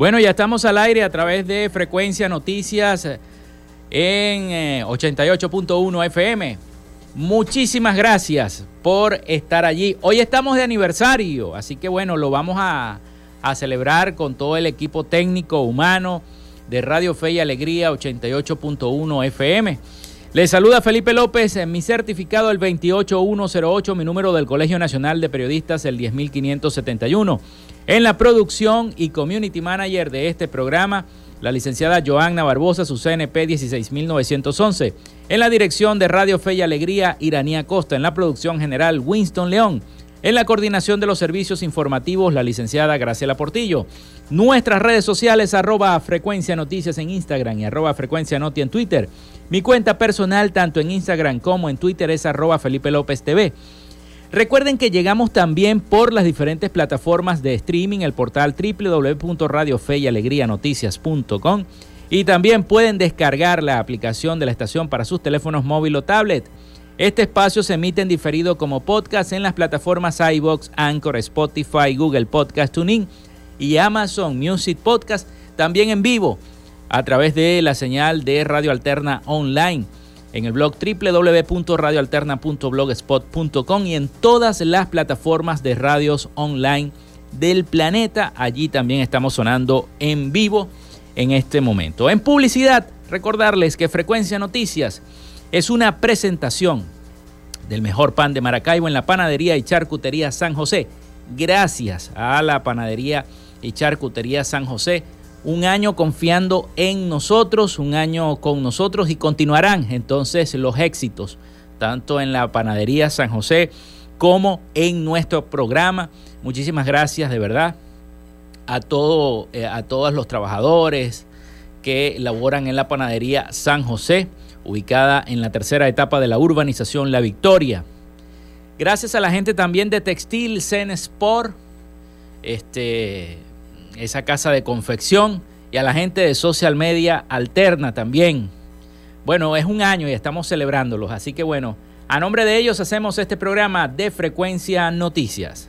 Bueno, ya estamos al aire a través de Frecuencia Noticias en 88.1 eh, FM. Muchísimas gracias por estar allí. Hoy estamos de aniversario, así que bueno, lo vamos a, a celebrar con todo el equipo técnico humano de Radio Fe y Alegría 88.1 FM. Les saluda Felipe López, mi certificado el 28108, mi número del Colegio Nacional de Periodistas el 10571. En la producción y community manager de este programa, la licenciada Joanna Barbosa, su CNP 16911. En la dirección de Radio Fe y Alegría, Iranía Costa. En la producción general, Winston León. En la coordinación de los servicios informativos, la licenciada Graciela Portillo. Nuestras redes sociales, arroba frecuencia noticias en Instagram y arroba frecuencia noti en Twitter. Mi cuenta personal, tanto en Instagram como en Twitter, es arroba Felipe López TV. Recuerden que llegamos también por las diferentes plataformas de streaming, el portal www.radiofeyalegrianoticias.com y también pueden descargar la aplicación de la estación para sus teléfonos móvil o tablet. Este espacio se emite en diferido como podcast en las plataformas iBox, Anchor, Spotify, Google Podcast Tuning y Amazon Music Podcast, también en vivo a través de la señal de Radio Alterna Online en el blog www.radioalterna.blogspot.com y en todas las plataformas de radios online del planeta. Allí también estamos sonando en vivo en este momento. En publicidad, recordarles que Frecuencia Noticias es una presentación del mejor pan de Maracaibo en la panadería y charcutería San José. Gracias a la panadería y charcutería San José un año confiando en nosotros, un año con nosotros y continuarán entonces los éxitos, tanto en la panadería San José como en nuestro programa. Muchísimas gracias de verdad a, todo, eh, a todos los trabajadores que laboran en la panadería San José, ubicada en la tercera etapa de la urbanización La Victoria. Gracias a la gente también de Textil Zen Sport, este, esa casa de confección y a la gente de social media alterna también. Bueno, es un año y estamos celebrándolos, así que bueno, a nombre de ellos hacemos este programa de Frecuencia Noticias.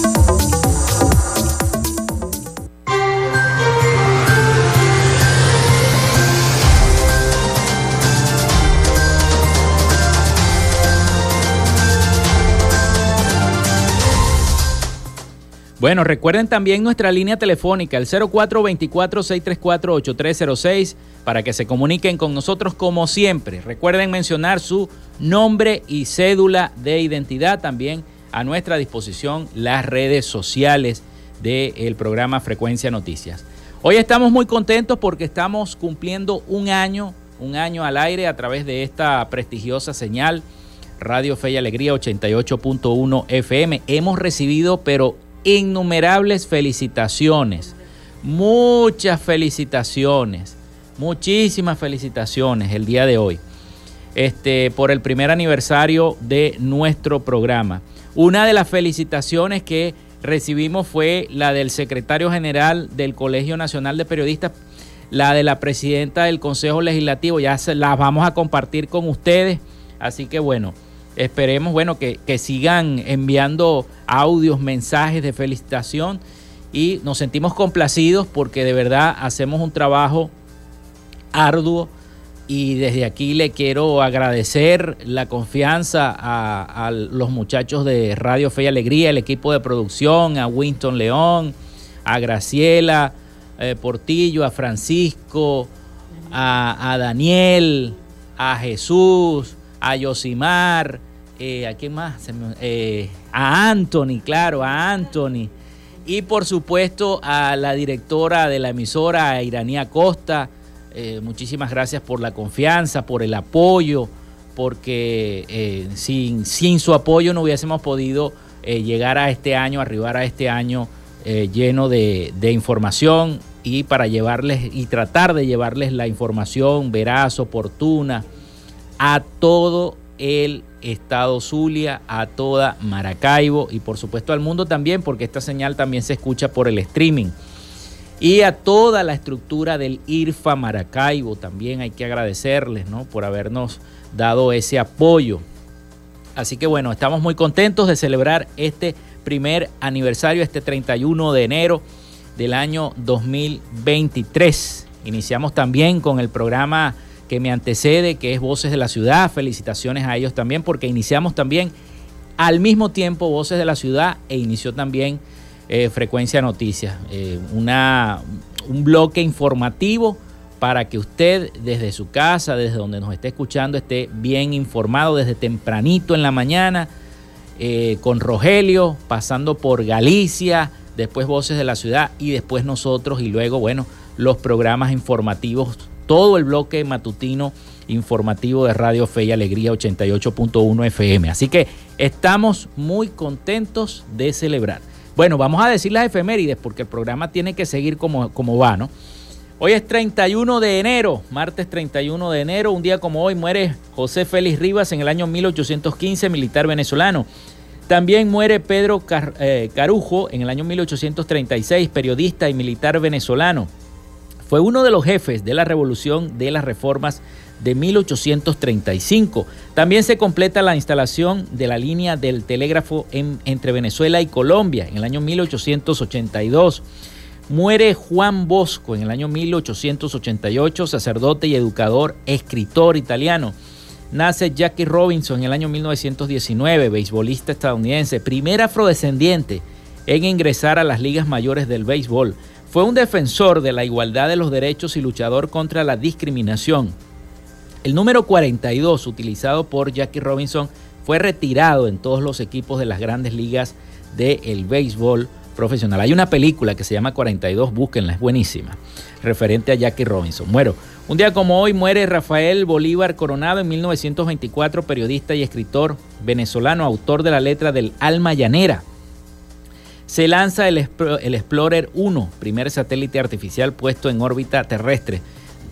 Bueno, recuerden también nuestra línea telefónica, el 0424-634-8306, para que se comuniquen con nosotros como siempre. Recuerden mencionar su nombre y cédula de identidad. También a nuestra disposición las redes sociales del programa Frecuencia Noticias. Hoy estamos muy contentos porque estamos cumpliendo un año, un año al aire a través de esta prestigiosa señal. Radio Fe y Alegría 88.1 FM. Hemos recibido, pero innumerables felicitaciones, muchas felicitaciones, muchísimas felicitaciones el día de hoy, este, por el primer aniversario de nuestro programa. Una de las felicitaciones que recibimos fue la del secretario general del Colegio Nacional de Periodistas, la de la presidenta del Consejo Legislativo, ya se las vamos a compartir con ustedes, así que bueno. Esperemos, bueno, que, sigan enviando audios, mensajes de felicitación y nos sentimos complacidos porque de verdad hacemos un trabajo arduo y desde aquí le quiero agradecer la confianza a, los muchachos de Radio Fe y Alegría, el equipo de producción, a Winston León, a Graciela eh, Portillo, a Francisco, a Daniel, a Jesús, a Yosimar, eh, ¿a quién más? Eh, a Anthony, claro, a Anthony. Y por supuesto a la directora de la emisora, Iranía Costa. Eh, muchísimas gracias por la confianza, por el apoyo, porque sin, sin, su apoyo no hubiésemos podido llegar a este año, arribar a este año lleno de, de información y para llevarles y tratar de llevarles la información veraz, oportuna, a todo el estado Zulia, a toda Maracaibo y por supuesto al mundo también, porque esta señal también se escucha por el streaming. Y a toda la estructura del IRFA Maracaibo también hay que agradecerles ¿no? por habernos dado ese apoyo. Así que bueno, estamos muy contentos de celebrar este primer aniversario, este 31 de enero del año 2023. Iniciamos también con el programa que me antecede, que es Voces de la Ciudad. Felicitaciones a ellos también porque iniciamos también al mismo tiempo Voces de la Ciudad e inició también eh, Frecuencia Noticias, eh, una, un bloque informativo para que usted desde su casa, desde donde nos esté escuchando, esté bien informado desde tempranito en la mañana, eh, con Rogelio, pasando por Galicia, después Voces de la Ciudad y después nosotros y luego, bueno, los programas informativos todo el bloque matutino informativo de Radio Fe y Alegría 88.1 FM. Así que estamos muy contentos de celebrar. Bueno, vamos a decir las efemérides porque el programa tiene que seguir como, como va, ¿no? Hoy es 31 de enero, martes 31 de enero, un día como hoy muere José Félix Rivas en el año 1815, militar venezolano. También muere Pedro eh, Carujo en el año 1836, periodista y militar venezolano. Fue uno de los jefes de la revolución de las reformas de 1835. También se completa la instalación de la línea del telégrafo entre Venezuela y Colombia en el año 1882. Muere Juan Bosco en el año 1888, sacerdote y educador, escritor italiano. Nace Jackie Robinson en el año 1919, beisbolista estadounidense, primer afrodescendiente en ingresar a las ligas mayores del béisbol. Fue un defensor de la igualdad de los derechos y luchador contra la discriminación. El número 42 utilizado por Jackie Robinson fue retirado en todos los equipos de las grandes ligas del béisbol profesional. Hay una película que se llama 42, búsquenla, es buenísima, referente a Jackie Robinson. Bueno, un día como hoy muere Rafael Bolívar Coronado en 1924, periodista y escritor venezolano, autor de la letra del Alma Llanera. Se lanza el, Explorer 1, primer satélite artificial puesto en órbita terrestre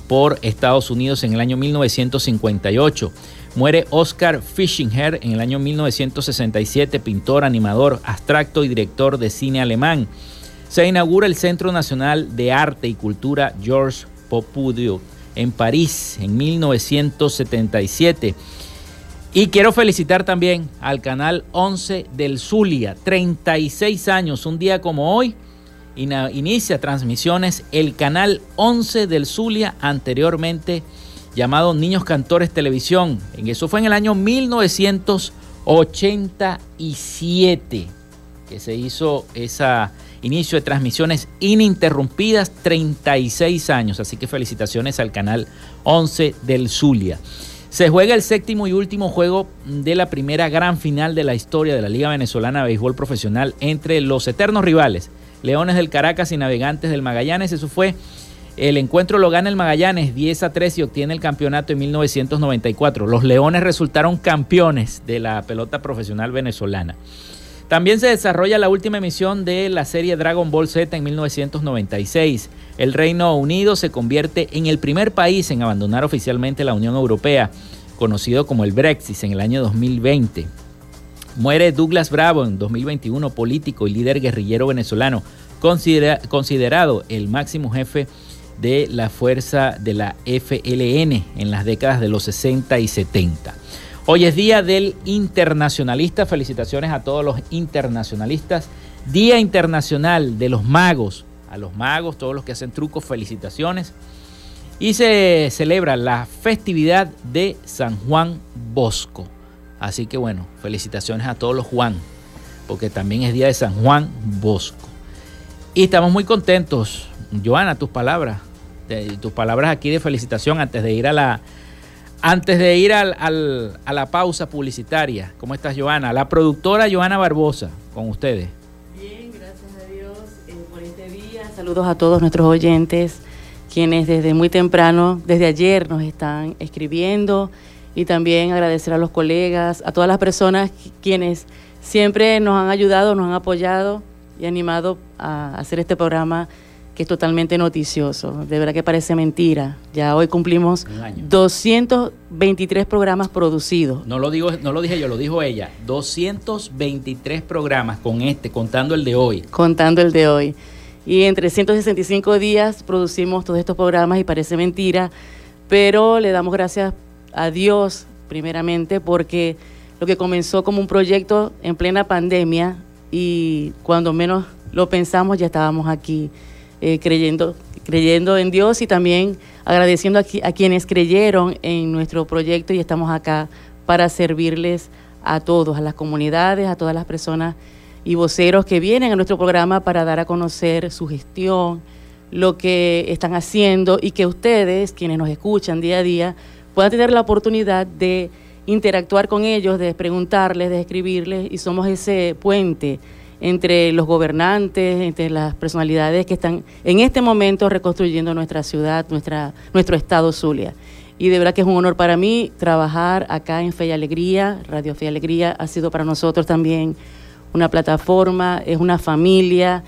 por Estados Unidos en el año 1958. Muere Oscar Fischinger en el año 1967, pintor, animador, abstracto y director de cine alemán. Se inaugura el Centro Nacional de Arte y Cultura Georges Pompidou en París en 1977. Y quiero felicitar también al canal 11 del Zulia, 36 años, un día como hoy, inicia transmisiones el canal 11 del Zulia, anteriormente llamado Niños Cantores Televisión. Eso fue en el año 1987 que se hizo ese inicio de transmisiones ininterrumpidas, 36 años. Así que felicitaciones al canal 11 del Zulia. Se juega el séptimo y último juego de la primera gran final de la historia de la Liga Venezolana de Béisbol Profesional entre los eternos rivales, Leones del Caracas y Navegantes del Magallanes. Eso fue el encuentro lo gana el Magallanes 10 a 3 y obtiene el campeonato en 1994. Los Leones resultaron campeones de la pelota profesional venezolana. También se desarrolla la última emisión de la serie Dragon Ball Z en 1996. El Reino Unido se convierte en el primer país en abandonar oficialmente la Unión Europea, conocido como el Brexit en el año 2020. Muere Douglas Bravo en 2021, político y líder guerrillero venezolano, considerado el máximo jefe de la fuerza de la FLN en las décadas de los 60 y 70. Hoy es Día del Internacionalista, felicitaciones a todos los internacionalistas. Día Internacional de los Magos, a los magos, todos los que hacen trucos, felicitaciones. Y se celebra la festividad de San Juan Bosco. Así que bueno, felicitaciones a todos los Juan, porque también es día de San Juan Bosco. Y estamos muy contentos. Joana, tus palabras tus palabras aquí de felicitación antes de ir a la antes de ir al, a la pausa publicitaria. ¿Cómo estás, Joana? La productora Joana Barbosa, con ustedes. Bien, gracias a Dios eh, por este día. Saludos a todos nuestros oyentes, quienes desde muy temprano, desde ayer, nos están escribiendo. Y también agradecer a los colegas, a todas las personas quienes siempre nos han ayudado, nos han apoyado y animado a hacer este programa que es totalmente noticioso. De verdad que parece mentira. Ya hoy cumplimos 223 programas producidos. No lo, digo, no lo dije yo, lo dijo ella. 223 programas con este, contando el de hoy. Contando el de hoy. Y en 365 días producimos todos estos programas y parece mentira, pero le damos gracias a Dios primeramente porque lo que comenzó como un proyecto en plena pandemia y cuando menos lo pensamos ya estábamos aquí eh, creyendo, creyendo en Dios y también agradeciendo a, a quienes creyeron en nuestro proyecto y estamos acá para servirles a todos, a las comunidades, a todas las personas y voceros que vienen a nuestro programa para dar a conocer su gestión, lo que están haciendo y que ustedes, quienes nos escuchan día a día, puedan tener la oportunidad de interactuar con ellos, de preguntarles, de escribirles y somos ese puente entre los gobernantes, entre las personalidades que están en este momento reconstruyendo nuestra ciudad, nuestra, nuestro estado Zulia. Y de verdad que es un honor para mí trabajar acá en Fe y Alegría. Radio Fe y Alegría ha sido para nosotros también una plataforma, es una familia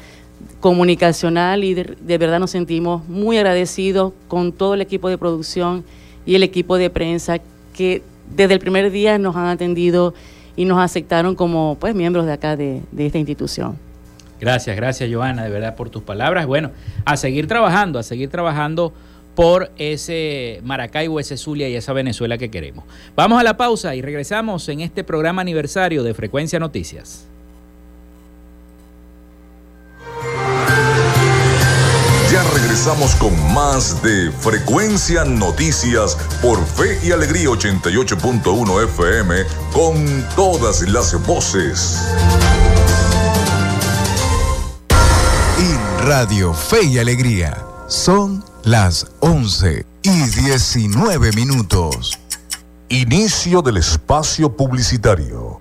comunicacional y de, de verdad nos sentimos muy agradecidos con todo el equipo de producción y el equipo de prensa que desde el primer día nos han atendido y nos aceptaron como pues miembros de acá de, esta institución. Gracias, gracias Joana, de verdad por tus palabras. Bueno, a seguir trabajando, a seguir trabajando por ese Maracaibo, ese Zulia y esa Venezuela que queremos. Vamos a la pausa y regresamos en este programa aniversario de Frecuencia Noticias. Ya regresamos con más de Frecuencia Noticias por Fe y Alegría 88.1 FM con todas las voces. En Radio Fe y Alegría son las 11 y 19 minutos. Inicio del espacio publicitario.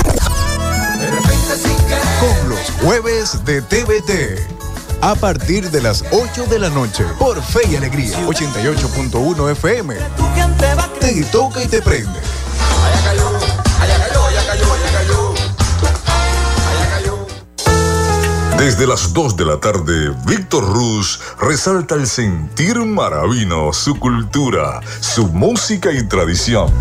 jueves de TVT. A partir de las 8 de la noche, por Fe y Alegría, 88.1 FM. Te toca y te prende. Desde las 2 de la tarde, Víctor Ruz resalta el sentir maravino, su cultura, su música y tradición.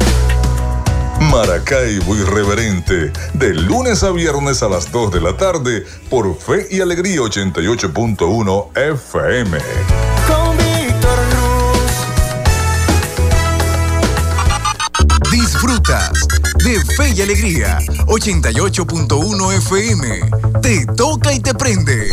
Maracaibo Irreverente, de lunes a viernes a las 2 de la tarde por Fe y Alegría 88.1 FM. Con Víctor Disfrutas de Fe y Alegría 88.1 FM. Te toca y te prende.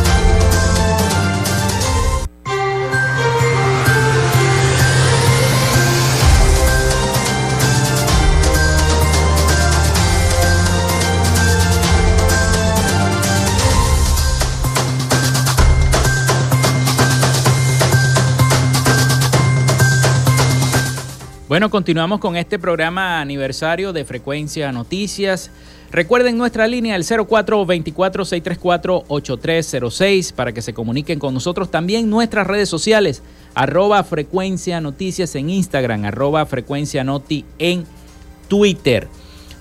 Bueno, continuamos con este programa aniversario de Frecuencia Noticias. Recuerden nuestra línea el 0424-634-8306 para que se comuniquen con nosotros. También nuestras redes sociales, arroba Frecuencia Noticias en Instagram, arroba Frecuencia Noti en Twitter.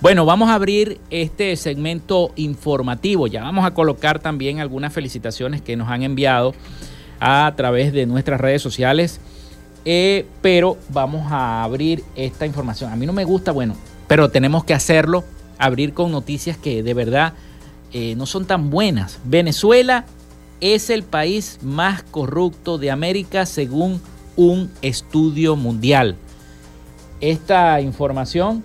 Bueno, vamos a abrir este segmento informativo. Ya vamos a colocar también algunas felicitaciones que nos han enviado a través de nuestras redes sociales. Eh, pero vamos a abrir esta información. A mí no me gusta, bueno, pero tenemos que hacerlo, abrir con noticias que de verdad eh, no son tan buenas. Venezuela es el país más corrupto de América según un estudio mundial. Esta información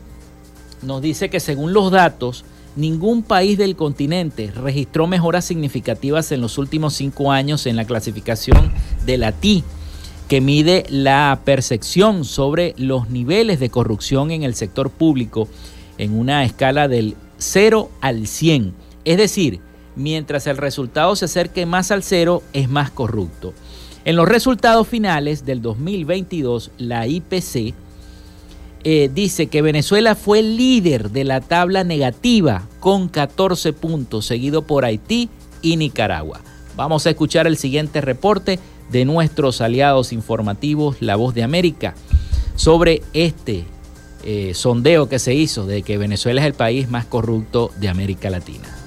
nos dice que según los datos, ningún país del continente registró mejoras significativas en los últimos cinco años en la clasificación de la TI que mide la percepción sobre los niveles de corrupción en el sector público en una escala del 0 al 100. Es decir, mientras el resultado se acerque más al 0, es más corrupto. En los resultados finales del 2022, la IPC eh, dice que Venezuela fue líder de la tabla negativa con 14 puntos, seguido por Haití y Nicaragua. Vamos a escuchar el siguiente reporte de nuestros aliados informativos La Voz de América sobre este eh, sondeo que se hizo de que Venezuela es el país más corrupto de América Latina.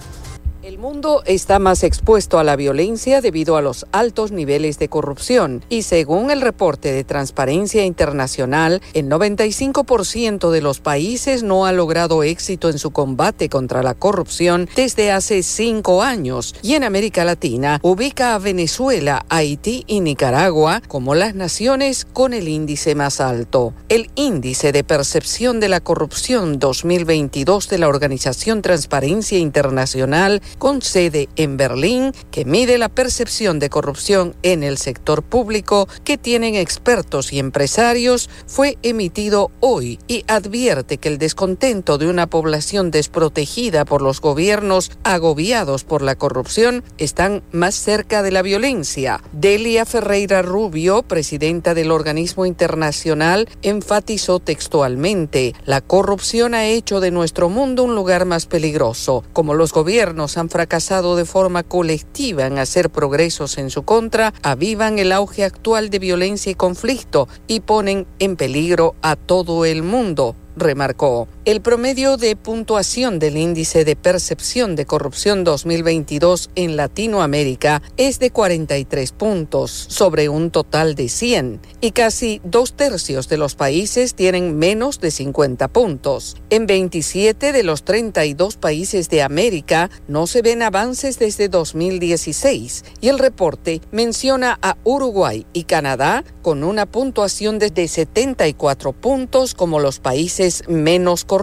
Mundo está más expuesto a la violencia debido a los altos niveles de corrupción y según el reporte de Transparencia Internacional, el 95% de los países no ha logrado éxito en su combate contra la corrupción desde hace cinco años y en América Latina ubica a Venezuela, Haití y Nicaragua como las naciones con el índice más alto. El índice de percepción de la corrupción 2022 de la Organización Transparencia Internacional sede en Berlín, que mide la percepción de corrupción en el sector público que tienen expertos y empresarios, fue emitido hoy y advierte que el descontento de una población desprotegida por los gobiernos agobiados por la corrupción están más cerca de la violencia. Delia Ferreira Rubio, presidenta del organismo internacional, enfatizó textualmente, la corrupción ha hecho de nuestro mundo un lugar más peligroso. Como los gobiernos han fracasado de forma colectiva en hacer progresos en su contra, avivan el auge actual de violencia y conflicto y ponen en peligro a todo el mundo remarcó. El promedio de puntuación del índice de percepción de corrupción 2022 en Latinoamérica es de 43 puntos sobre un total de 100 y casi dos tercios de los países tienen menos de 50 puntos. En 27 de los 32 países de América no se ven avances desde 2016 y el reporte menciona a Uruguay y Canadá con una puntuación de 74 puntos como los países menos corruptos,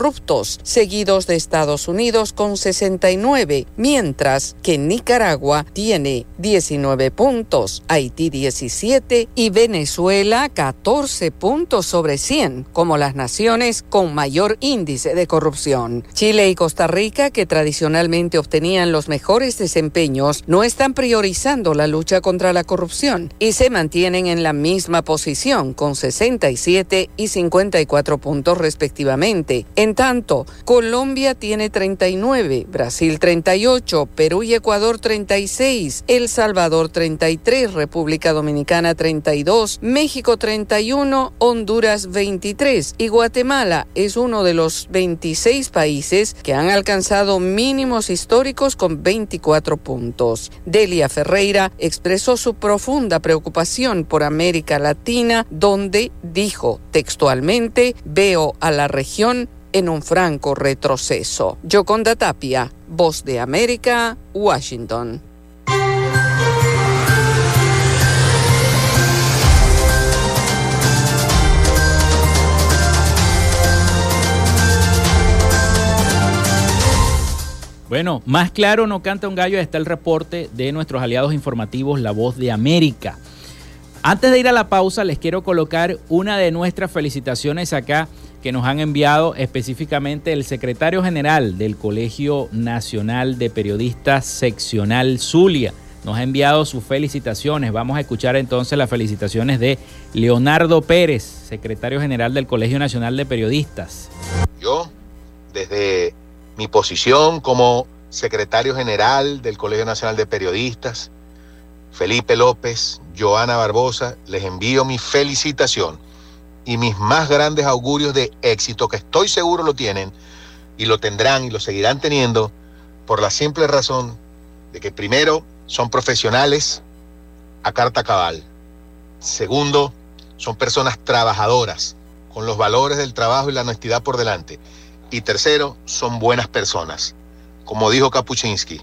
seguidos de Estados Unidos con 69, mientras que Nicaragua tiene 19 puntos, Haití 17 y Venezuela 14 puntos sobre 100 como las naciones con mayor índice de corrupción. Chile y Costa Rica, que tradicionalmente obtenían los mejores desempeños, no están priorizando la lucha contra la corrupción y se mantienen en la misma posición con 67 y 54 puntos respectivamente. En tanto, Colombia tiene 39, Brasil 38, Perú y Ecuador 36, El Salvador 33, República Dominicana 32, México 31, Honduras 23 y Guatemala es uno de los 26 países que han alcanzado mínimos históricos con 24 puntos. Delia Ferreira expresó su profunda preocupación por América Latina, donde dijo textualmente, veo a la región en un franco retroceso. Yoconda Tapia, Voz de América, Washington. Bueno, más claro no canta un gallo, está el reporte de nuestros aliados informativos La Voz de América. Antes de ir a la pausa, les quiero colocar una de nuestras felicitaciones acá que nos han enviado específicamente el secretario general del Colegio Nacional de Periodistas Seccional Zulia. Nos ha enviado sus felicitaciones. Vamos a escuchar entonces las felicitaciones de Leonardo Pérez, secretario general del Colegio Nacional de Periodistas. Yo, desde mi posición como secretario general del Colegio Nacional de Periodistas, Felipe López, Joana Barbosa, les envío mi felicitación y mis más grandes augurios de éxito, que estoy seguro lo tienen y lo tendrán y lo seguirán teniendo por la simple razón de que primero son profesionales a carta cabal. Segundo, son personas trabajadoras, con los valores del trabajo y la honestidad por delante. Y tercero, son buenas personas. Como dijo Kapuczynski,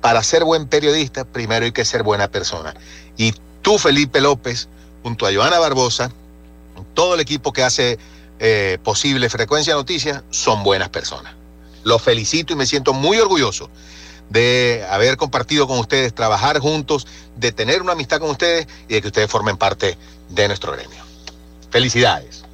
para ser buen periodista, primero hay que ser buena persona. Y tú, Felipe López, junto a Joana Barbosa, todo el equipo que hace eh, posible Frecuencia Noticias, son buenas personas. Los felicito y me siento muy orgulloso de haber compartido con ustedes, trabajar juntos, de tener una amistad con ustedes y de que ustedes formen parte de nuestro gremio. Felicidades.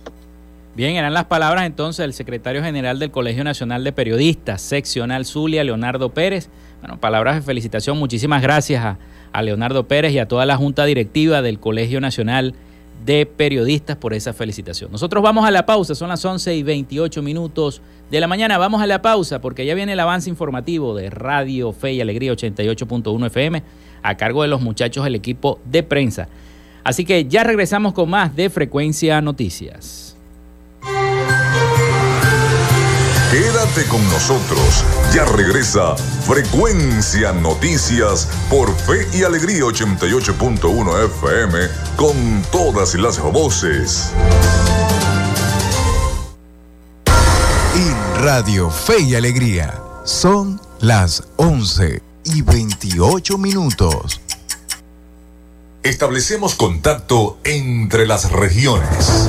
Bien, eran las palabras entonces del secretario general del Colegio Nacional de Periodistas, seccional Zulia, Leonardo Pérez. Bueno, palabras de felicitación. Muchísimas gracias a, a Leonardo Pérez y a toda la Junta Directiva del Colegio Nacional de Periodistas por esa felicitación. Nosotros vamos a la pausa, son las 11 y 28 minutos de la mañana. Vamos a la pausa porque ya viene el avance informativo de Radio Fe y Alegría 88.1 FM a cargo de los muchachos del equipo de prensa. Así que ya regresamos con más de Frecuencia Noticias. Quédate con nosotros. Ya regresa Frecuencia Noticias por Fe y Alegría 88.1 FM con todas las voces. En Radio Fe y Alegría son las 11 y 28 minutos. Establecemos contacto entre las regiones.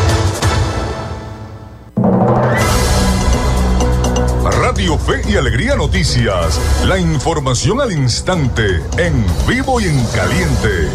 Fe y Alegría Noticias, la información al instante, en vivo y en caliente.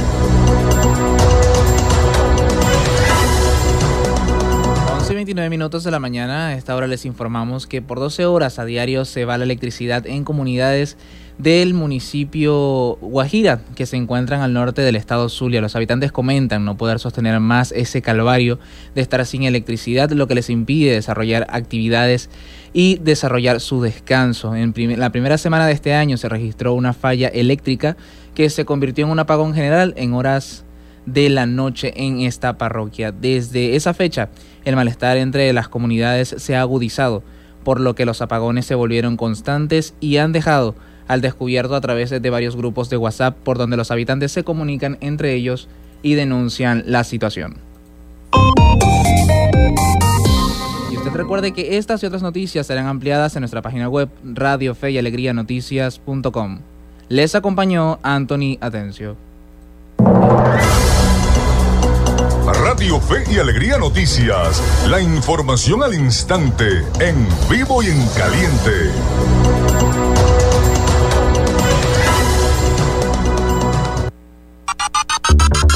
29 minutos de la mañana, a esta hora les informamos que por 12 horas a diario se va la electricidad en comunidades del municipio Guajira, que se encuentran al norte del estado Zulia. Los habitantes comentan no poder sostener más ese calvario de estar sin electricidad, lo que les impide desarrollar actividades y desarrollar su descanso. En la primera semana de este año se registró una falla eléctrica que se convirtió en un apagón general en horas de la noche en esta parroquia. Desde esa fecha, el malestar entre las comunidades se ha agudizado, por lo que los apagones se volvieron constantes y han dejado al descubierto a través de varios grupos de WhatsApp por donde los habitantes se comunican entre ellos y denuncian la situación. Y usted recuerde que estas y otras noticias serán ampliadas en nuestra página web radio fe y alegría noticias.com. Les acompañó Anthony Atencio. Radio Fe y Alegría Noticias. La información al instante, en vivo y en caliente.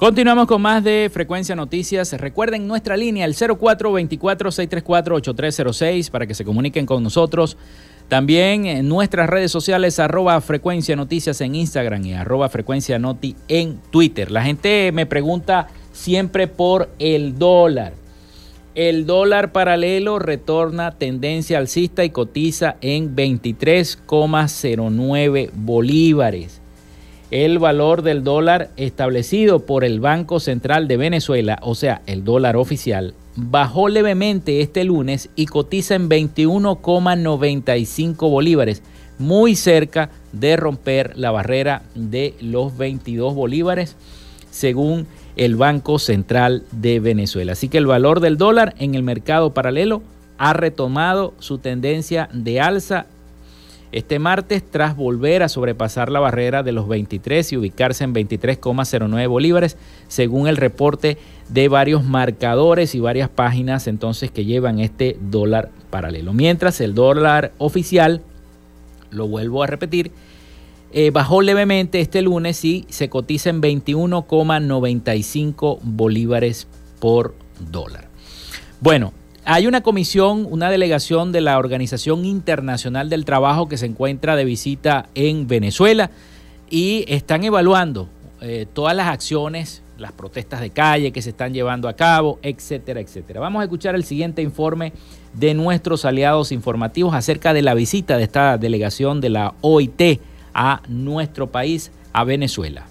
Continuamos con más de Frecuencia Noticias. Recuerden nuestra línea, el 0424-634-8306, para que se comuniquen con nosotros. También en nuestras redes sociales, arroba Frecuencia Noticias en Instagram y arroba Frecuencia Noti en Twitter. La gente me pregunta siempre por el dólar. El dólar paralelo retorna tendencia alcista y cotiza en 23,09 bolívares el valor del dólar establecido por el Banco Central de Venezuela, o sea, el dólar oficial, bajó levemente este lunes y cotiza en 21,95 bolívares, muy cerca de romper la barrera de los 22 bolívares, según el Banco Central de Venezuela. Así que el valor del dólar en el mercado paralelo ha retomado su tendencia de alza este martes tras volver a sobrepasar la barrera de los 23 y ubicarse en 23,09 bolívares, según el reporte de varios marcadores y varias páginas entonces que llevan este dólar paralelo. Mientras el dólar oficial, lo vuelvo a repetir, eh, bajó levemente este lunes y se cotiza en 21,95 bolívares por dólar. Bueno, hay una comisión, una delegación de la Organización Internacional del Trabajo que se encuentra de visita en Venezuela y están evaluando eh, todas las acciones, las protestas de calle que se están llevando a cabo, etcétera, etcétera. Vamos a escuchar el siguiente informe de nuestros aliados informativos acerca de la visita de esta delegación de la OIT a nuestro país, a Venezuela.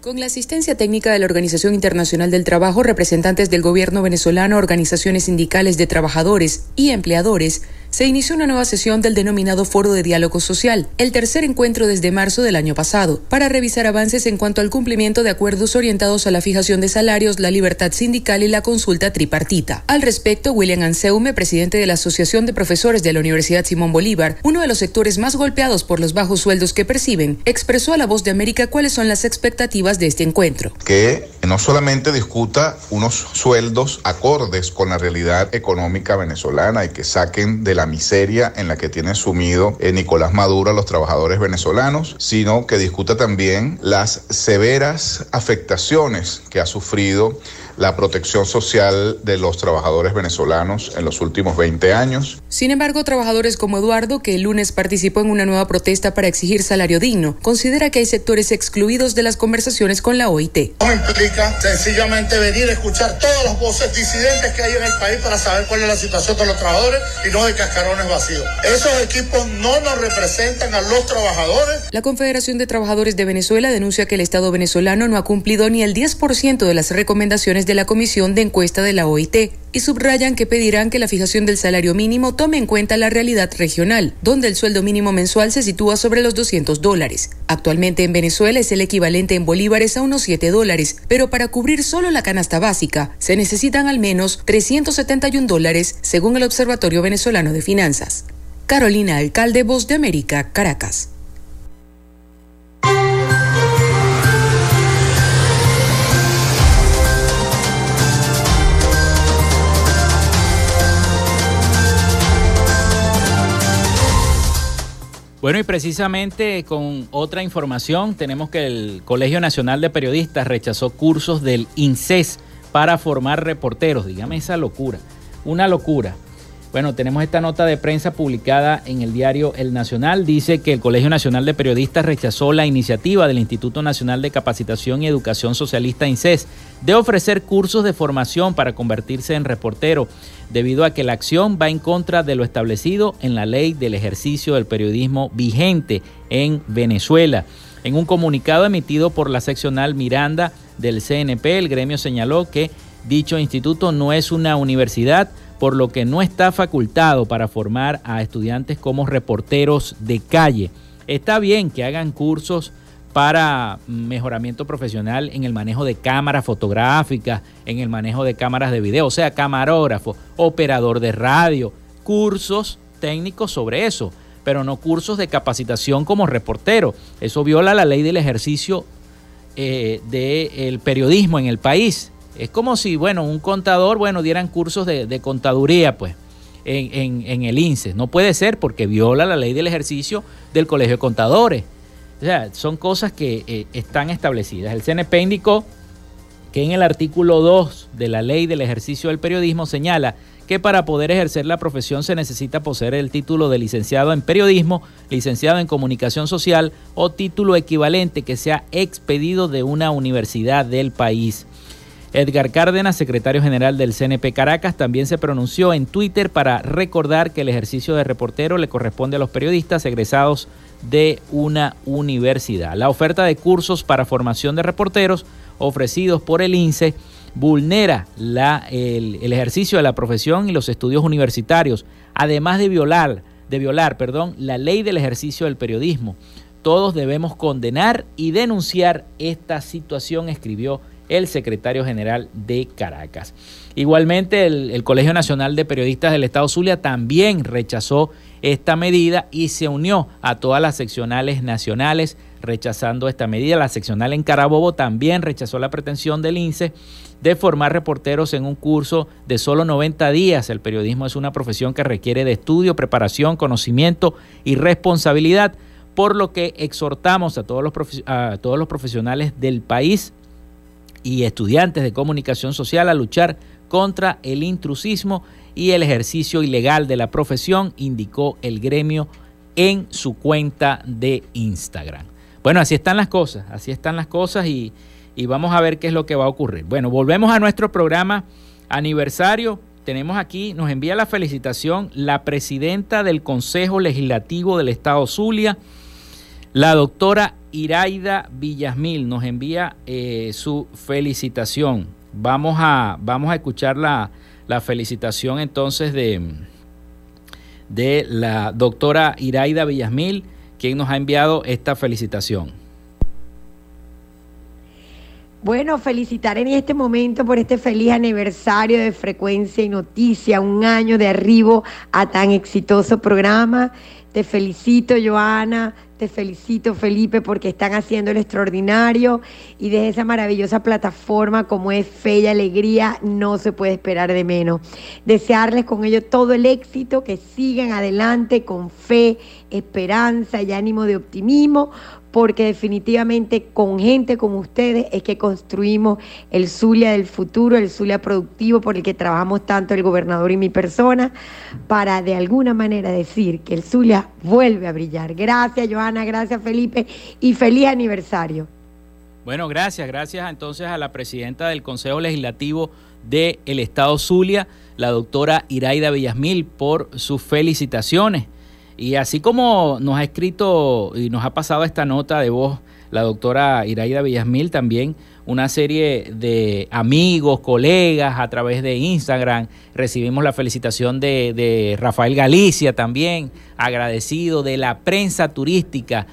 Con la asistencia técnica de la Organización Internacional del Trabajo, representantes del gobierno venezolano, organizaciones sindicales de trabajadores y empleadores, se inició una nueva sesión del denominado Foro de Diálogo Social, el tercer encuentro desde marzo del año pasado, para revisar avances en cuanto al cumplimiento de acuerdos orientados a la fijación de salarios, la libertad sindical y la consulta tripartita. Al respecto, William Anseume, presidente de la Asociación de Profesores de la Universidad Simón Bolívar, uno de los sectores más golpeados por los bajos sueldos que perciben, expresó a la voz de América cuáles son las expectativas de este encuentro. Que no solamente discuta unos sueldos acordes con la realidad económica venezolana y que saquen de la miseria en la que tiene sumido eh, Nicolás Maduro a los trabajadores venezolanos, sino que discuta también las severas afectaciones que ha sufrido la protección social de los trabajadores venezolanos en los últimos 20 años. Sin embargo, trabajadores como Eduardo, que el lunes participó en una nueva protesta para exigir salario digno, considera que hay sectores excluidos de las conversaciones con la OIT. No implica sencillamente venir a escuchar todas las voces disidentes que hay en el país para saber cuál es la situación de los trabajadores y no de cascarones vacíos. Esos equipos no nos representan a los trabajadores. La Confederación de Trabajadores de Venezuela denuncia que el Estado venezolano no ha cumplido ni el 10% de las recomendaciones de la Comisión de Encuesta de la OIT y subrayan que pedirán que la fijación del salario mínimo tome en cuenta la realidad regional, donde el sueldo mínimo mensual se sitúa sobre los 200 dólares. Actualmente en Venezuela es el equivalente en bolívares a unos 7 dólares, pero para cubrir solo la canasta básica se necesitan al menos 371 dólares, según el Observatorio Venezolano de Finanzas. Carolina Alcalde, Voz de América, Caracas. Bueno, y precisamente con otra información, tenemos que el Colegio Nacional de Periodistas rechazó cursos del INSES para formar reporteros. Dígame esa locura, una locura. Bueno, tenemos esta nota de prensa publicada en el diario El Nacional. Dice que el Colegio Nacional de Periodistas rechazó la iniciativa del Instituto Nacional de Capacitación y Educación Socialista INSES de ofrecer cursos de formación para convertirse en reportero, debido a que la acción va en contra de lo establecido en la ley del ejercicio del periodismo vigente en Venezuela. En un comunicado emitido por la seccional Miranda del CNP, el gremio señaló que dicho instituto no es una universidad, por lo que no está facultado para formar a estudiantes como reporteros de calle. Está bien que hagan cursos para mejoramiento profesional en el manejo de cámaras fotográficas, en el manejo de cámaras de video, o sea, camarógrafo, operador de radio, cursos técnicos sobre eso, pero no cursos de capacitación como reportero. Eso viola la ley del ejercicio eh, del periodismo en el país. Es como si, bueno, un contador, bueno, dieran cursos de, contaduría, pues, en, el INSE. No puede ser porque viola la ley del ejercicio del Colegio de Contadores. O sea, son cosas que eh, están establecidas. El CNP indicó que en el artículo 2 de la ley del ejercicio del periodismo señala que para poder ejercer la profesión se necesita poseer el título de licenciado en periodismo, licenciado en comunicación social o título equivalente que sea expedido de una universidad del país. Edgar Cárdenas, secretario general del CNP Caracas, también se pronunció en Twitter para recordar que el ejercicio de reportero le corresponde a los periodistas egresados de una universidad. La oferta de cursos para formación de reporteros ofrecidos por el INSE vulnera el, el, ejercicio de la profesión y los estudios universitarios, además de violar, de violar perdón, la ley del ejercicio del periodismo. Todos debemos condenar y denunciar esta situación, escribió el secretario general de Caracas. Igualmente, el, Colegio Nacional de Periodistas del Estado Zulia también rechazó esta medida y se unió a todas las seccionales nacionales rechazando esta medida. La seccional en Carabobo también rechazó la pretensión del INSE de formar reporteros en un curso de solo 90 días. El periodismo es una profesión que requiere de estudio, preparación, conocimiento y responsabilidad, por lo que exhortamos a todos los, a todos los profesionales del país y estudiantes de comunicación social a luchar contra el intrusismo y el ejercicio ilegal de la profesión, indicó el gremio en su cuenta de Instagram. Bueno, así están las cosas, así están las cosas y, y vamos a ver qué es lo que va a ocurrir. Bueno, volvemos a nuestro programa aniversario. Tenemos aquí, nos envía la felicitación la presidenta del Consejo Legislativo del Estado Zulia, la doctora Iraida Villasmil, nos envía eh, su felicitación. Vamos a, vamos a escuchar la, la felicitación entonces de, de la doctora Iraida Villasmil, quien nos ha enviado esta felicitación. Bueno, felicitar en este momento por este feliz aniversario de Frecuencia y Noticia, un año de arribo a tan exitoso programa. Te felicito, Joana, te felicito, Felipe, porque están haciendo el extraordinario y desde esa maravillosa plataforma como es Fe y Alegría, no se puede esperar de menos. Desearles con ello todo el éxito, que sigan adelante con fe, esperanza y ánimo de optimismo, porque definitivamente con gente como ustedes es que construimos el Zulia del futuro, el Zulia productivo por el que trabajamos tanto el gobernador y mi persona, para de alguna manera decir que el Zulia vuelve a brillar. Gracias Joana, gracias Felipe y feliz aniversario. Bueno, gracias, gracias entonces a la presidenta del Consejo Legislativo del Estado Zulia, la doctora Iraida Villasmil, por sus felicitaciones. Y así como nos ha escrito y nos ha pasado esta nota de voz la doctora Iraida Villasmil, también una serie de amigos, colegas a través de Instagram. Recibimos la felicitación de, Rafael Galicia también, agradecido de la prensa turística.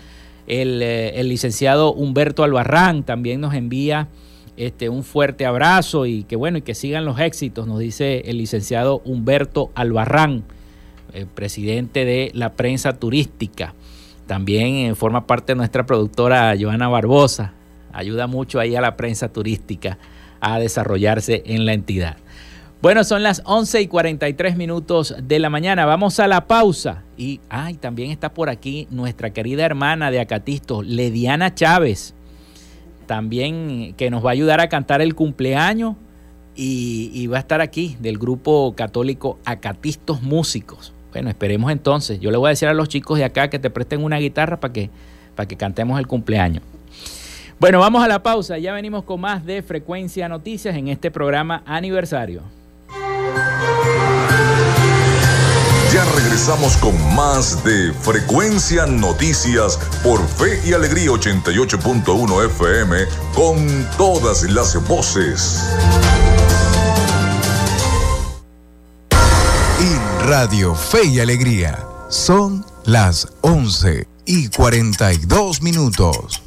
El, eh, el, licenciado Humberto Albarrán también nos envía este, un fuerte abrazo y que bueno, y que sigan los éxitos, nos dice el licenciado Humberto Albarrán el presidente de la prensa turística. También eh, forma parte de nuestra productora Joana Barbosa. Ayuda mucho ahí a la prensa turística a desarrollarse en la entidad. Bueno, son las 11 y 43 minutos de la mañana. Vamos a la pausa. Y ay, también está por aquí nuestra querida hermana de Acatistos, Lediana Chávez. También que nos va a ayudar a cantar el cumpleaños y, y va a estar aquí del grupo católico Acatistos Músicos. Bueno, esperemos entonces. Yo le voy a decir a los chicos de acá que te presten una guitarra para que, para que cantemos el cumpleaños. Bueno, vamos a la pausa. Ya venimos con más de Frecuencia Noticias en este programa aniversario. Ya regresamos con más de Frecuencia Noticias por Fe y Alegría 88.1 FM con todas las voces. Radio Fe y Alegría son las 11 y 42 minutos.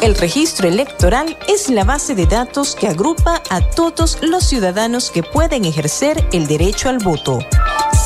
El registro electoral es la base de datos que agrupa a todos los ciudadanos que pueden ejercer el derecho al voto.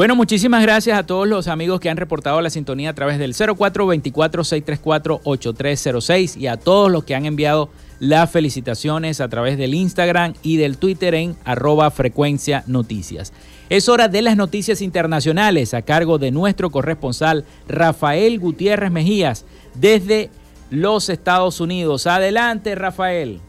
Bueno, muchísimas gracias a todos los amigos que han reportado la sintonía a través del 0424-634-8306 y a todos los que han enviado las felicitaciones a través del Instagram y del Twitter en arroba frecuencia noticias. Es hora de las noticias internacionales a cargo de nuestro corresponsal Rafael Gutiérrez Mejías desde los Estados Unidos. Adelante, Rafael.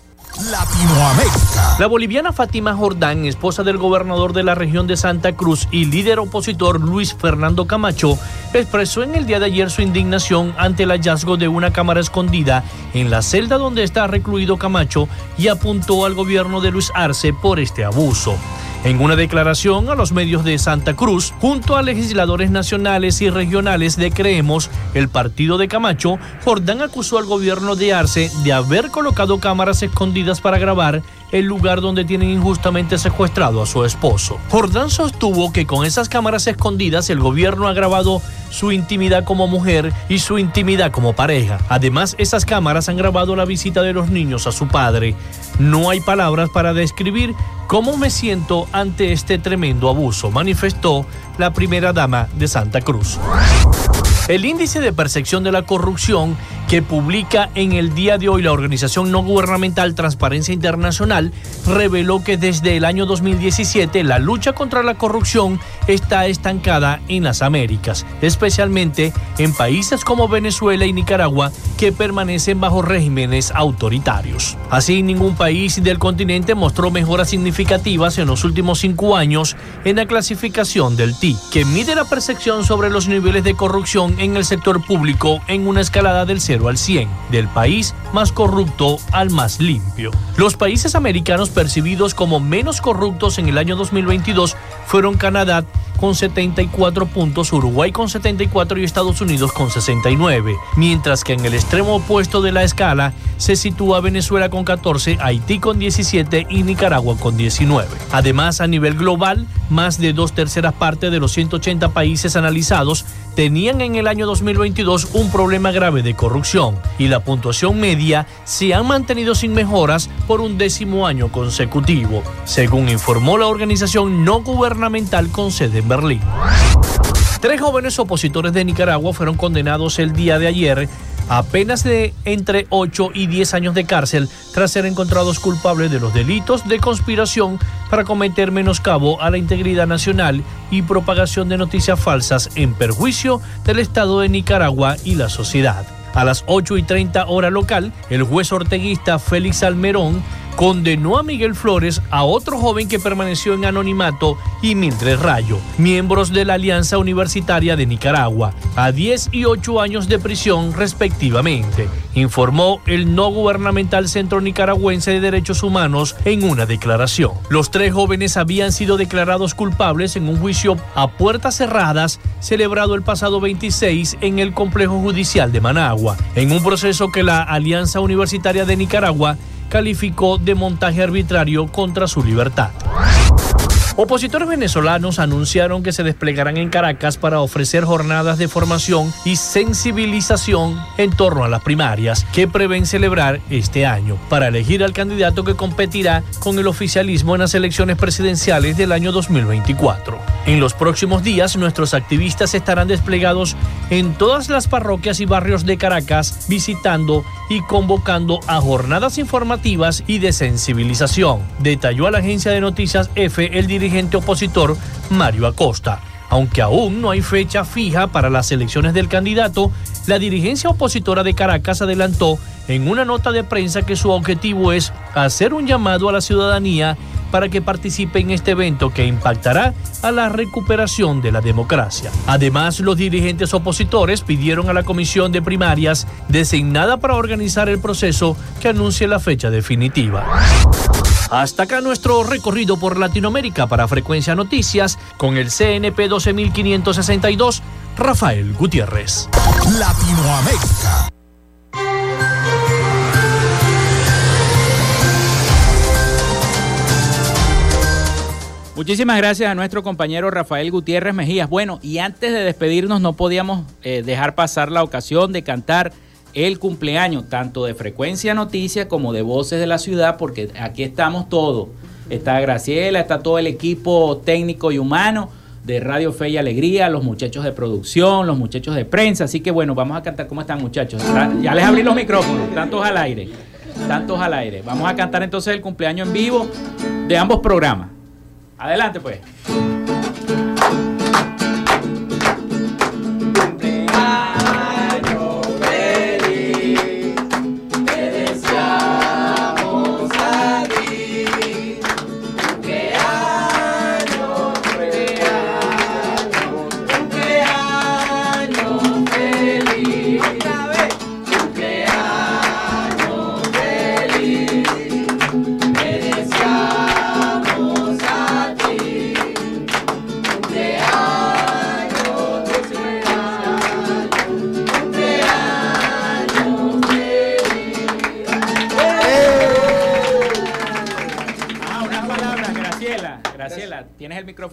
Latinoamérica. La boliviana Fátima Jordán, esposa del gobernador de la región de Santa Cruz y líder opositor Luis Fernando Camacho, expresó en el día de ayer su indignación ante el hallazgo de una cámara escondida en la celda donde está recluido Camacho y apuntó al gobierno de Luis Arce por este abuso. En una declaración a los medios de Santa Cruz, junto a legisladores nacionales y regionales de Creemos, el partido de Camacho, Jordán acusó al gobierno de Arce de haber colocado cámaras escondidas para grabar el lugar donde tienen injustamente secuestrado a su esposo. Jordán sostuvo que con esas cámaras escondidas el gobierno ha grabado su intimidad como mujer y su intimidad como pareja. Además, esas cámaras han grabado la visita de los niños a su padre. No hay palabras para describir cómo me siento ante este tremendo abuso, manifestó la primera dama de Santa Cruz. El índice de percepción de la corrupción que publica en el día de hoy la organización no gubernamental Transparencia Internacional reveló que desde el año 2017 la lucha contra la corrupción está estancada en las Américas, especialmente en países como Venezuela y Nicaragua que permanecen bajo regímenes autoritarios. Así, ningún país del continente mostró mejoras significativas en los últimos cinco años en la clasificación del TI, que mide la percepción sobre los niveles de corrupción en el sector público en una escalada del 0 al 100, del país más corrupto al más limpio. Los países americanos percibidos como menos corruptos en el año 2022 fueron Canadá, con 74 puntos, Uruguay con 74 y Estados Unidos con 69, mientras que en el extremo opuesto de la escala se sitúa Venezuela con 14, Haití con 17 y Nicaragua con 19. Además, a nivel global, más de dos terceras partes de los 180 países analizados tenían en el año 2022 un problema grave de corrupción y la puntuación media se ha mantenido sin mejoras por un décimo año consecutivo, según informó la organización no gubernamental con sede en Berlín. Tres jóvenes opositores de Nicaragua fueron condenados el día de ayer a penas de entre 8 y 10 años de cárcel tras ser encontrados culpables de los delitos de conspiración para cometer menoscabo a la integridad nacional y propagación de noticias falsas en perjuicio del Estado de Nicaragua y la sociedad. A las 8 y 30 hora local, el juez orteguista Félix Almerón condenó a Miguel Flores, a otro joven que permaneció en anonimato, y Mildred Rayo, miembros de la Alianza Universitaria de Nicaragua, a 10 y 8 años de prisión respectivamente, informó el no gubernamental Centro Nicaragüense de Derechos Humanos en una declaración. Los tres jóvenes habían sido declarados culpables en un juicio a puertas cerradas celebrado el pasado 26 en el Complejo Judicial de Managua, en un proceso que la Alianza Universitaria de Nicaragua calificó de montaje arbitrario contra su libertad. Opositores venezolanos anunciaron que se desplegarán en Caracas para ofrecer jornadas de formación y sensibilización en torno a las primarias que prevén celebrar este año para elegir al candidato que competirá con el oficialismo en las elecciones presidenciales del año 2024. En los próximos días, nuestros activistas estarán desplegados en todas las parroquias y barrios de Caracas visitando y convocando a jornadas informativas y de sensibilización, detalló a la agencia de noticias F el dirigente opositor Mario Acosta. Aunque aún no hay fecha fija para las elecciones del candidato, la dirigencia opositora de Caracas adelantó en una nota de prensa que su objetivo es hacer un llamado a la ciudadanía para que participe en este evento que impactará a la recuperación de la democracia. Además, los dirigentes opositores pidieron a la comisión de primarias designada para organizar el proceso que anuncie la fecha definitiva. Hasta acá nuestro recorrido por Latinoamérica para Frecuencia Noticias con el CNP 12562, Rafael Gutiérrez. Latinoamérica. Muchísimas gracias a nuestro compañero Rafael Gutiérrez Mejías. Bueno, y antes de despedirnos no podíamos eh, dejar pasar la ocasión de cantar el cumpleaños, tanto de Frecuencia Noticias como de Voces de la Ciudad, porque aquí estamos todos. Está Graciela, está todo el equipo técnico y humano de Radio Fe y Alegría, los muchachos de producción, los muchachos de prensa. Así que bueno, vamos a cantar. ¿Cómo están muchachos? Ya les abrí los micrófonos, tantos al aire. Tantos al aire. Vamos a cantar entonces el cumpleaños en vivo de ambos programas. Adelante pues.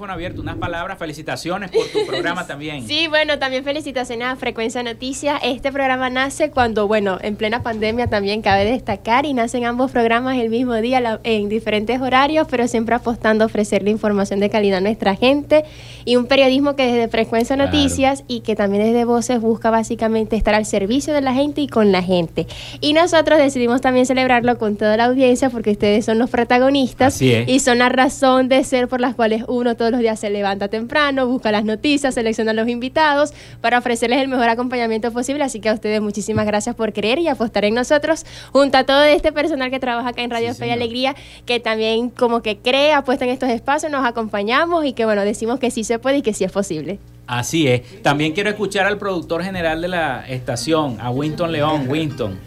Micrófono abierto. Unas palabras, felicitaciones por tu programa también. Sí, bueno, también felicitaciones a Frecuencia Noticias. Este programa nace cuando, bueno, en plena pandemia también cabe destacar y nacen ambos programas el mismo día en diferentes horarios, pero siempre apostando a ofrecerle información de calidad a nuestra gente y un periodismo que desde Frecuencia Noticias y que también desde Voces busca básicamente estar al servicio de la gente y con la gente. Y nosotros decidimos también celebrarlo con toda la audiencia porque ustedes son los protagonistas y son la razón de ser por las cuales uno todos los días se levanta temprano, busca las noticias, selecciona los invitados para ofrecerles el mejor acompañamiento posible. Así que a ustedes muchísimas gracias por creer y apostar en nosotros, junto a todo este personal que trabaja acá en Radio Fe y Alegría, que también como que cree, apuesta en estos espacios, nos acompañamos y que bueno, decimos que sí se puede y que sí es posible. Así es. También quiero escuchar al productor general de la estación, a Winston León. Winston.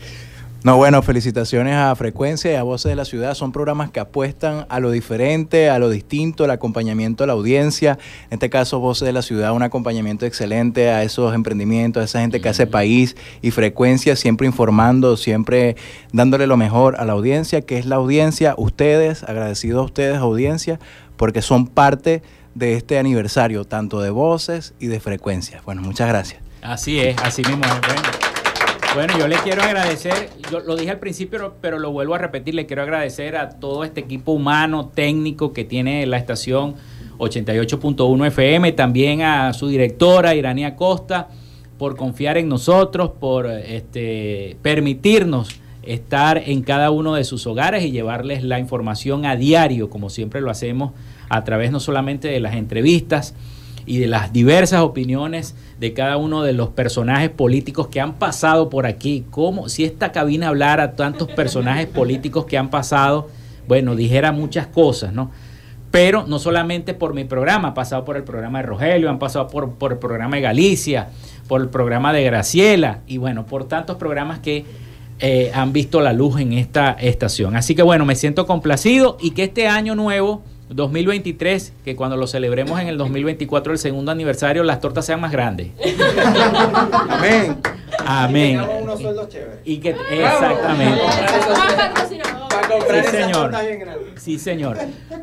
No, bueno, felicitaciones a Frecuencia y a Voces de la Ciudad. Son programas que apuestan a lo diferente, a lo distinto, el acompañamiento a la audiencia. En este caso, Voces de la Ciudad, un acompañamiento excelente a esos emprendimientos, a esa gente que hace país y Frecuencia, siempre informando, siempre dándole lo mejor a la audiencia, que es la audiencia, ustedes, agradecidos a ustedes, audiencia, porque son parte de este aniversario, tanto de Voces y de Frecuencia. Bueno, muchas gracias. Así es, así mismo es. Bueno, yo le quiero agradecer, yo lo dije al principio, pero lo vuelvo a repetir, le quiero agradecer a todo este equipo humano, técnico que tiene la estación 88.1 FM, también a su directora, Irania Costa, por confiar en nosotros, por este, permitirnos estar en cada uno de sus hogares y llevarles la información a diario, como siempre lo hacemos a través no solamente de las entrevistas, y de las diversas opiniones de cada uno de los personajes políticos que han pasado por aquí. Como si esta cabina hablara tantos personajes políticos que han pasado, bueno, dijera muchas cosas, ¿no? Pero no solamente por mi programa, han pasado por el programa de Rogelio, han pasado por, por el programa de Galicia, por el programa de Graciela y bueno, por tantos programas que eh, han visto la luz en esta estación. Así que bueno, me siento complacido y que este año nuevo 2023, que cuando lo celebremos en el 2024, el segundo aniversario, las tortas sean más grandes. Amén. Amén. Y que exactamente. Sí, señor. Sí, señor.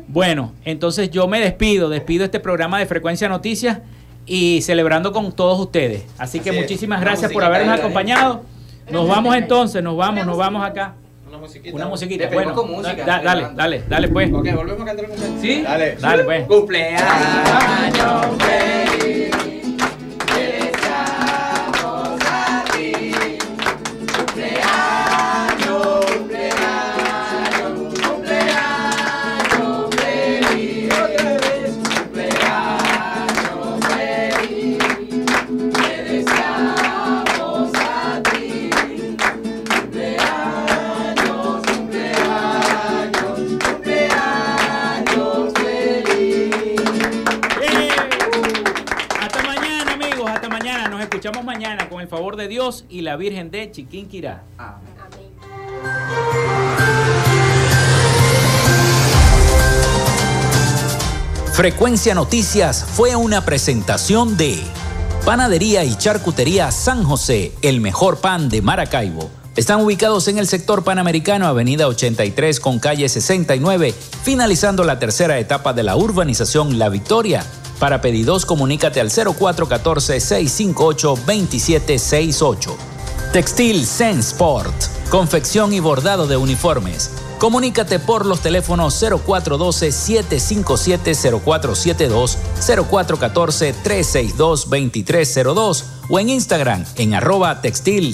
Bueno, entonces yo me despido, despido este programa de Frecuencia Noticias y celebrando con todos ustedes. Así que Así muchísimas gracias por habernos acompañado. Nos vamos entonces, nos vamos, nos vamos acá. Una musiquita. Una musiquita. Bueno, con música, da- dale, dale, dale pues. Ok, volvemos a cantar el cumpleaños. ¿Sí? Dale. Dale pues. Cumpleaños feliz. Y la Virgen de Chiquinquirá. Frecuencia Noticias fue una presentación de Panadería y Charcutería San José, el mejor pan de Maracaibo. Están ubicados en el sector panamericano, avenida 83 con calle 69, finalizando la tercera etapa de la urbanización La Victoria. Para pedidos, comunícate al 0414-658-2768. Textil Sensport, confección y bordado de uniformes. Comunícate por los teléfonos 0412-757-0472, 0414-362-2302 o en Instagram en arroba textil.